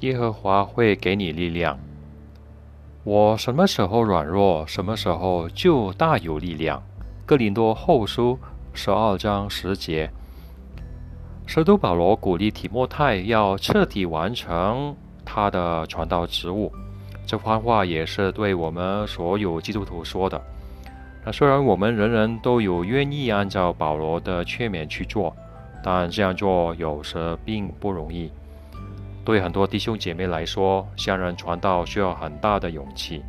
耶和华会给你力量。我什么时候软弱，什么时候就大有力量。哥林多后书十二章十节。使徒保罗鼓励提莫泰要彻底完成他的传道职务，这番话也是对我们所有基督徒说的。那虽然我们人人都有愿意按照保罗的劝勉去做，但这样做有时并不容易。对很多弟兄姐妹来说，向人传道需要很大的勇气。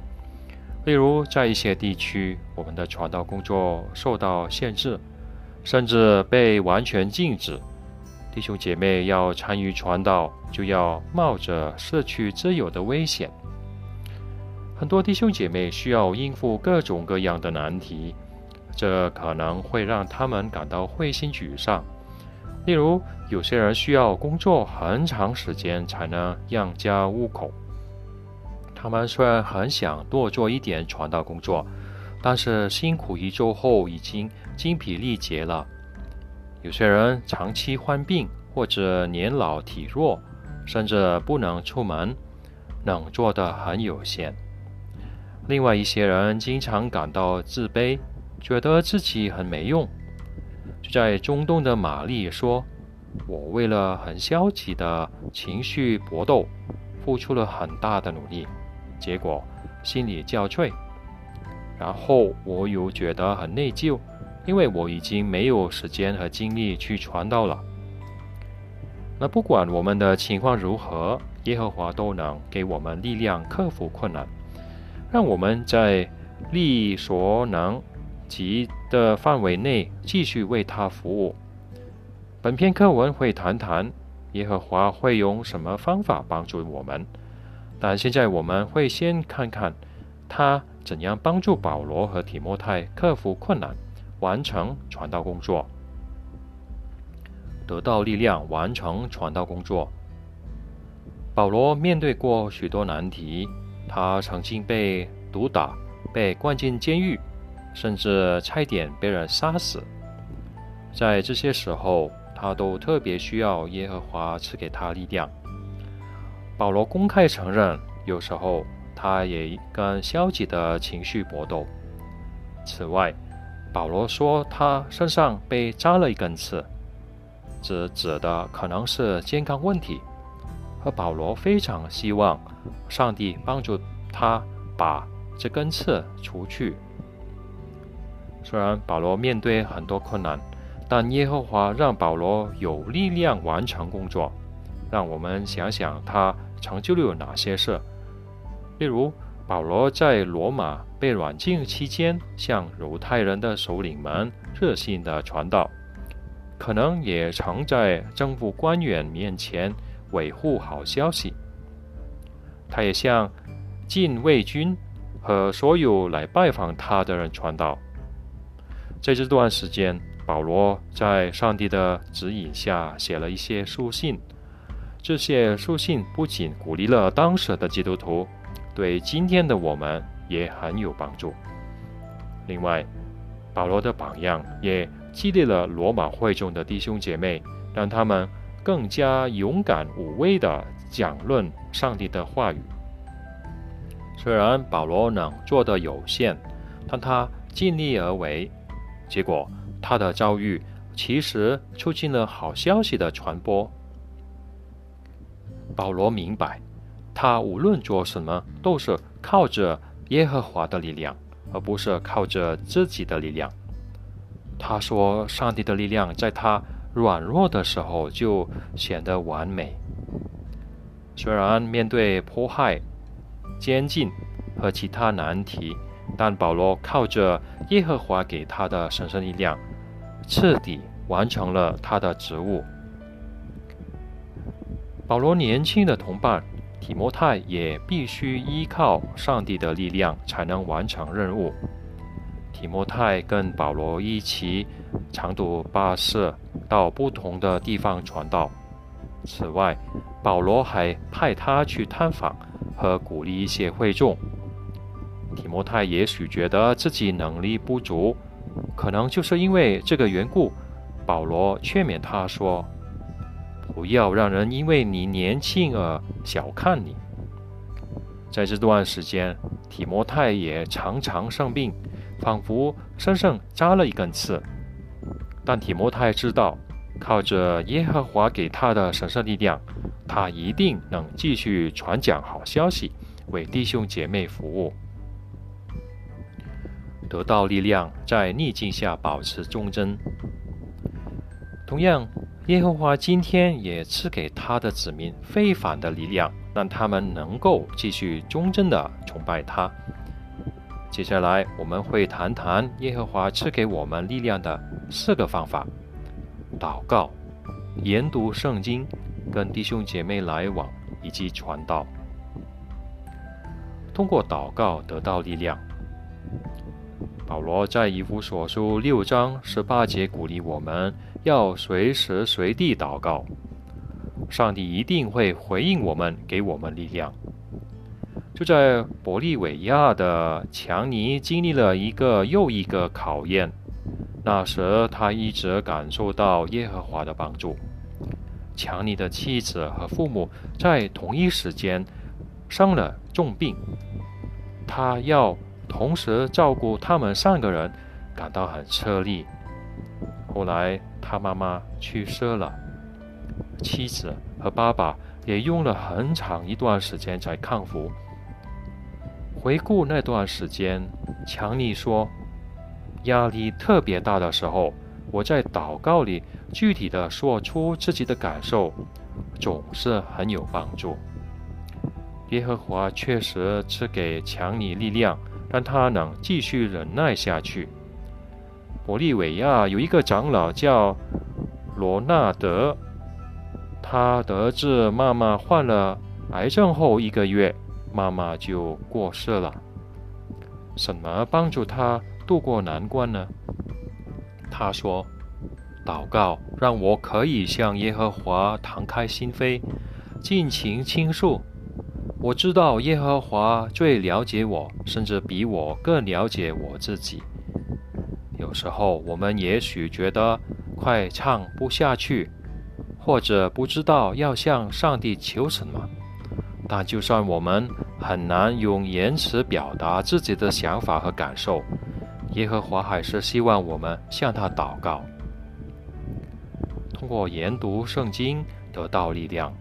例如，在一些地区，我们的传道工作受到限制，甚至被完全禁止。弟兄姐妹要参与传道，就要冒着失去自由的危险。很多弟兄姐妹需要应付各种各样的难题，这可能会让他们感到灰心沮丧。例如，有些人需要工作很长时间才能养家糊口，他们虽然很想多做一点传道工作，但是辛苦一周后已经精疲力竭了。有些人长期患病，或者年老体弱，甚至不能出门，能做的很有限。另外一些人经常感到自卑，觉得自己很没用。就在中东的玛丽说：“我为了很消极的情绪搏斗，付出了很大的努力，结果心力交瘁。然后我又觉得很内疚。”因为我已经没有时间和精力去传道了。那不管我们的情况如何，耶和华都能给我们力量克服困难，让我们在力所能及的范围内继续为他服务。本篇课文会谈谈耶和华会用什么方法帮助我们，但现在我们会先看看他怎样帮助保罗和提摩太克服困难。完成传道工作，得到力量，完成传道工作。保罗面对过许多难题，他曾经被毒打，被关进监狱，甚至差点被人杀死。在这些时候，他都特别需要耶和华赐给他力量。保罗公开承认，有时候他也跟消极的情绪搏斗。此外，保罗说，他身上被扎了一根刺，这指的可能是健康问题。而保罗非常希望上帝帮助他把这根刺除去。虽然保罗面对很多困难，但耶和华让保罗有力量完成工作。让我们想想他成就了哪些事，例如。保罗在罗马被软禁期间，向犹太人的首领们热心的传道，可能也曾在政府官员面前维护好消息。他也向禁卫军和所有来拜访他的人传道。在这段时间，保罗在上帝的指引下写了一些书信。这些书信不仅鼓励了当时的基督徒。对今天的我们也很有帮助。另外，保罗的榜样也激励了罗马会众的弟兄姐妹，让他们更加勇敢无畏地讲论上帝的话语。虽然保罗能做的有限，但他尽力而为，结果他的遭遇其实促进了好消息的传播。保罗明白。他无论做什么，都是靠着耶和华的力量，而不是靠着自己的力量。他说：“上帝的力量在他软弱的时候就显得完美。”虽然面对迫害、监禁和其他难题，但保罗靠着耶和华给他的神圣力量，彻底完成了他的职务。保罗年轻的同伴。提摩太也必须依靠上帝的力量才能完成任务。提摩太跟保罗一起长途跋涉到不同的地方传道。此外，保罗还派他去探访和鼓励一些会众。提摩太也许觉得自己能力不足，可能就是因为这个缘故，保罗劝勉他说：“不要让人因为你年轻而小看你。”在这段时间，提摩太也常常生病，仿佛身上扎了一根刺。但提摩太知道，靠着耶和华给他的神圣力量，他一定能继续传讲好消息，为弟兄姐妹服务。得到力量，在逆境下保持忠贞。同样，耶和华今天也赐给他的子民非凡的力量，让他们能够继续忠贞的崇拜他。接下来，我们会谈谈耶和华赐给我们力量的四个方法：祷告、研读圣经、跟弟兄姐妹来往以及传道。通过祷告得到力量。保罗在以弗所书六章十八节鼓励我们要随时随地祷告，上帝一定会回应我们，给我们力量。就在玻利维亚的强尼经历了一个又一个考验，那时他一直感受到耶和华的帮助。强尼的妻子和父母在同一时间生了重病，他要。同时照顾他们三个人，感到很吃力。后来他妈妈去世了，妻子和爸爸也用了很长一段时间才康复。回顾那段时间，强尼说：“压力特别大的时候，我在祷告里具体的说出自己的感受，总是很有帮助。耶和华确实赐给强尼力量。”让他能继续忍耐下去。玻利维亚有一个长老叫罗纳德，他得知妈妈患了癌症后一个月，妈妈就过世了。什么帮助他度过难关呢？他说：“祷告让我可以向耶和华敞开心扉，尽情倾诉。”我知道耶和华最了解我，甚至比我更了解我自己。有时候我们也许觉得快唱不下去，或者不知道要向上帝求什么。但就算我们很难用言辞表达自己的想法和感受，耶和华还是希望我们向他祷告，通过研读圣经得到力量。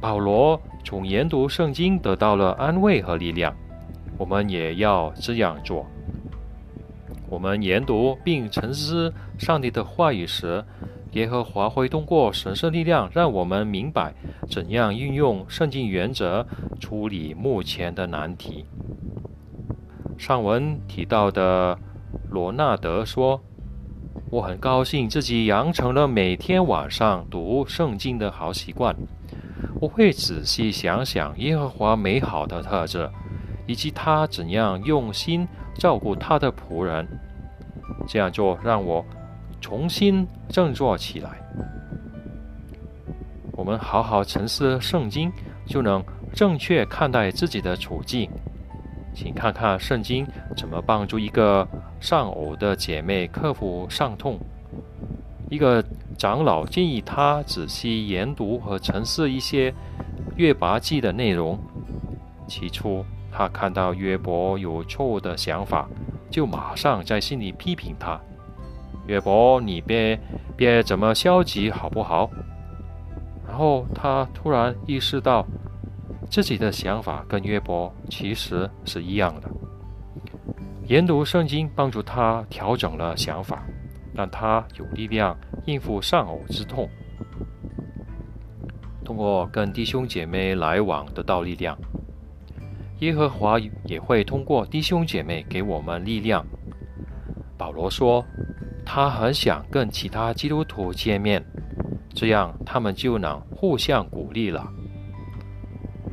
保罗。从研读圣经得到了安慰和力量，我们也要这样做。我们研读并沉思上帝的话语时，耶和华会通过神圣力量让我们明白怎样运用圣经原则处理目前的难题。上文提到的罗纳德说：“我很高兴自己养成了每天晚上读圣经的好习惯。”我会仔细想想耶和华美好的特质，以及他怎样用心照顾他的仆人。这样做让我重新振作起来。我们好好沉思圣经，就能正确看待自己的处境。请看看圣经怎么帮助一个丧偶的姐妹克服伤痛。一个长老建议他仔细研读和沉思一些约拔记的内容。起初，他看到约伯有错误的想法，就马上在心里批评他：“约伯，你别别这么消极，好不好？”然后他突然意识到，自己的想法跟约伯其实是一样的。研读圣经帮助他调整了想法。让他有力量应付丧偶之痛，通过跟弟兄姐妹来往得到力量。耶和华也会通过弟兄姐妹给我们力量。保罗说，他很想跟其他基督徒见面，这样他们就能互相鼓励了。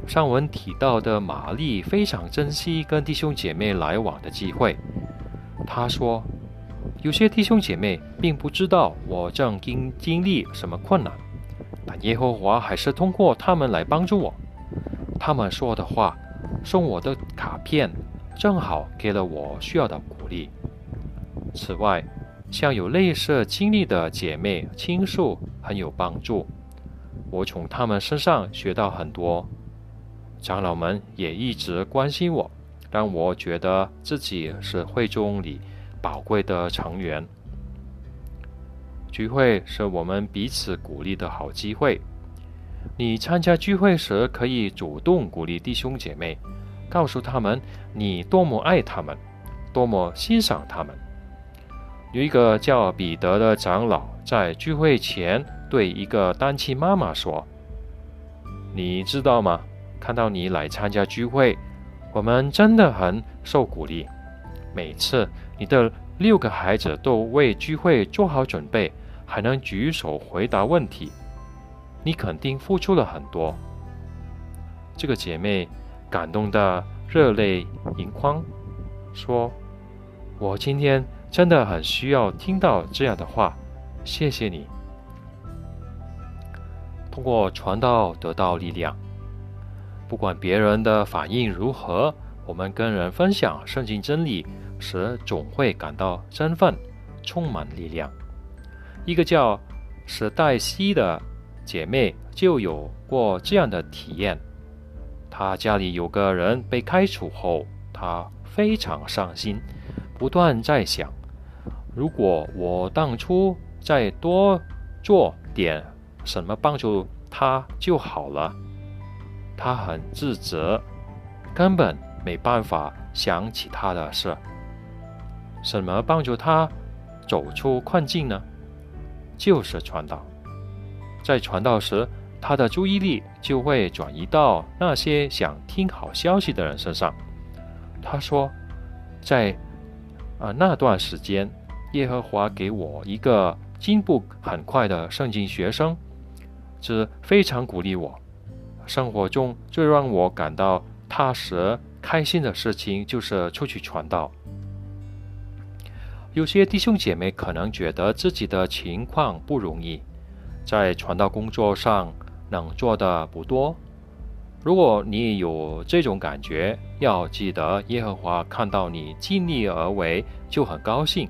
上文提到的玛丽非常珍惜跟弟兄姐妹来往的机会，她说。有些弟兄姐妹并不知道我正经经历什么困难，但耶和华还是通过他们来帮助我。他们说的话、送我的卡片，正好给了我需要的鼓励。此外，向有类似经历的姐妹倾诉很有帮助。我从他们身上学到很多。长老们也一直关心我，让我觉得自己是会中里宝贵的成员。聚会是我们彼此鼓励的好机会。你参加聚会时，可以主动鼓励弟兄姐妹，告诉他们你多么爱他们，多么欣赏他们。有一个叫彼得的长老在聚会前对一个单亲妈妈说：“你知道吗？看到你来参加聚会，我们真的很受鼓励。每次你的六个孩子都为聚会做好准备。”还能举手回答问题，你肯定付出了很多。这个姐妹感动的热泪盈眶，说：“我今天真的很需要听到这样的话，谢谢你。”通过传道得到力量，不管别人的反应如何，我们跟人分享圣经真理时，总会感到振奋，充满力量。一个叫史黛西的姐妹就有过这样的体验。她家里有个人被开除后，她非常伤心，不断在想：如果我当初再多做点什么帮助他就好了。他很自责，根本没办法想起他的事。什么帮助他走出困境呢？就是传道，在传道时，他的注意力就会转移到那些想听好消息的人身上。他说，在啊那段时间，耶和华给我一个进步很快的圣经学生，这非常鼓励我。生活中最让我感到踏实、开心的事情，就是出去传道。有些弟兄姐妹可能觉得自己的情况不容易，在传道工作上能做的不多。如果你有这种感觉，要记得耶和华看到你尽力而为就很高兴。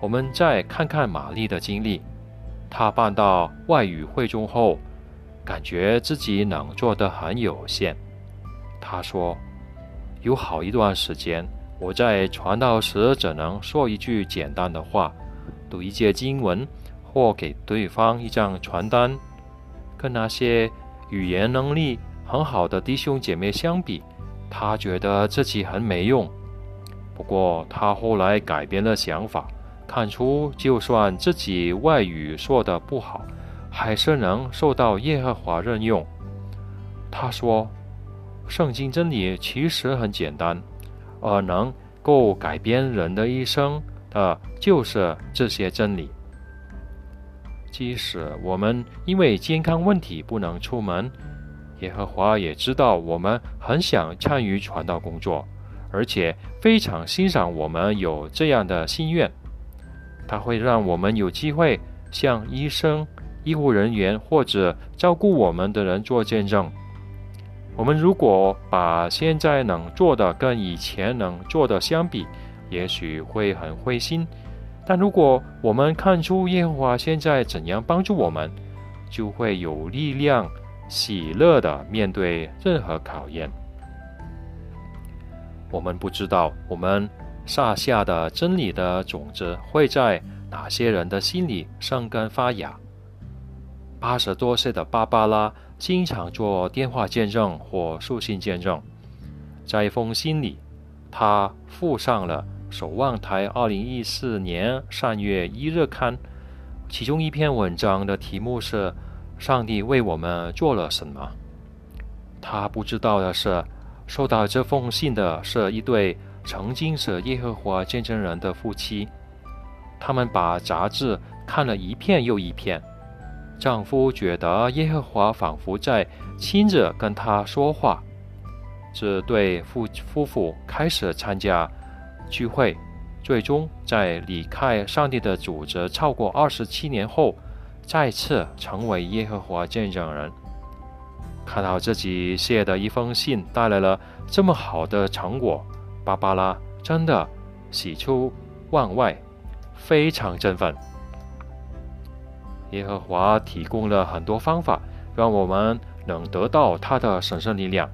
我们再看看玛丽的经历，她办到外语会中后，感觉自己能做的很有限。他说，有好一段时间。我在传道时只能说一句简单的话，读一节经文，或给对方一张传单。跟那些语言能力很好的弟兄姐妹相比，他觉得自己很没用。不过他后来改变了想法，看出就算自己外语说的不好，还是能受到耶和华任用。他说：“圣经真理其实很简单。”而能够改变人的一生的，就是这些真理。即使我们因为健康问题不能出门，耶和华也知道我们很想参与传道工作，而且非常欣赏我们有这样的心愿。他会让我们有机会向医生、医护人员或者照顾我们的人做见证。我们如果把现在能做的跟以前能做的相比，也许会很灰心；但如果我们看出耶和华现在怎样帮助我们，就会有力量、喜乐的面对任何考验。我们不知道我们撒下的真理的种子会在哪些人的心里生根发芽。八十多岁的芭芭拉。经常做电话见证或书信见证，在一封信里，他附上了《守望台》二零一四年三月一日刊，其中一篇文章的题目是“上帝为我们做了什么”。他不知道的是，收到这封信的是一对曾经是耶和华见证人的夫妻，他们把杂志看了一片又一片。丈夫觉得耶和华仿佛在亲自跟他说话。这对夫夫妇开始参加聚会，最终在离开上帝的组织超过二十七年后，再次成为耶和华见证人。看到自己写的一封信带来了这么好的成果，芭芭拉真的喜出望外，非常振奋。耶和华提供了很多方法，让我们能得到他的神圣力量。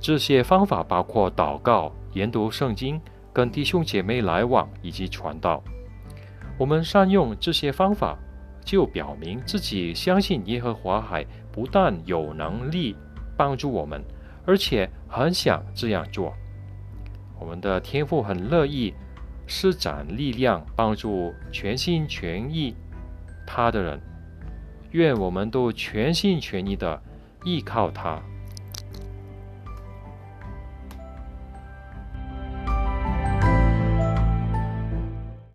这些方法包括祷告、研读圣经、跟弟兄姐妹来往以及传道。我们善用这些方法，就表明自己相信耶和华海不但有能力帮助我们，而且很想这样做。我们的天父很乐意施展力量，帮助全心全意他的人。愿我们都全心全意的依靠他。